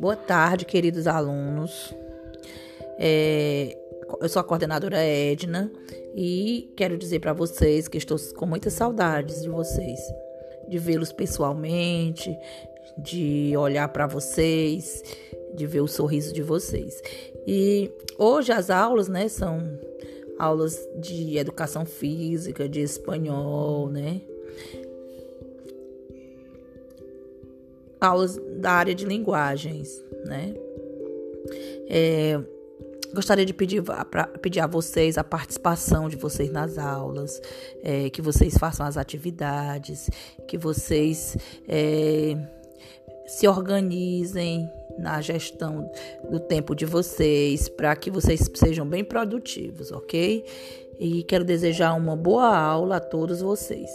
Boa tarde, queridos alunos. É, eu sou a coordenadora Edna e quero dizer para vocês que estou com muitas saudades de vocês, de vê-los pessoalmente, de olhar para vocês, de ver o sorriso de vocês. E hoje as aulas, né, são aulas de educação física, de espanhol, né? Aulas da área de linguagens, né? É, gostaria de pedir, pra, pedir a vocês a participação de vocês nas aulas, é, que vocês façam as atividades, que vocês é, se organizem na gestão do tempo de vocês, para que vocês sejam bem produtivos, ok? E quero desejar uma boa aula a todos vocês.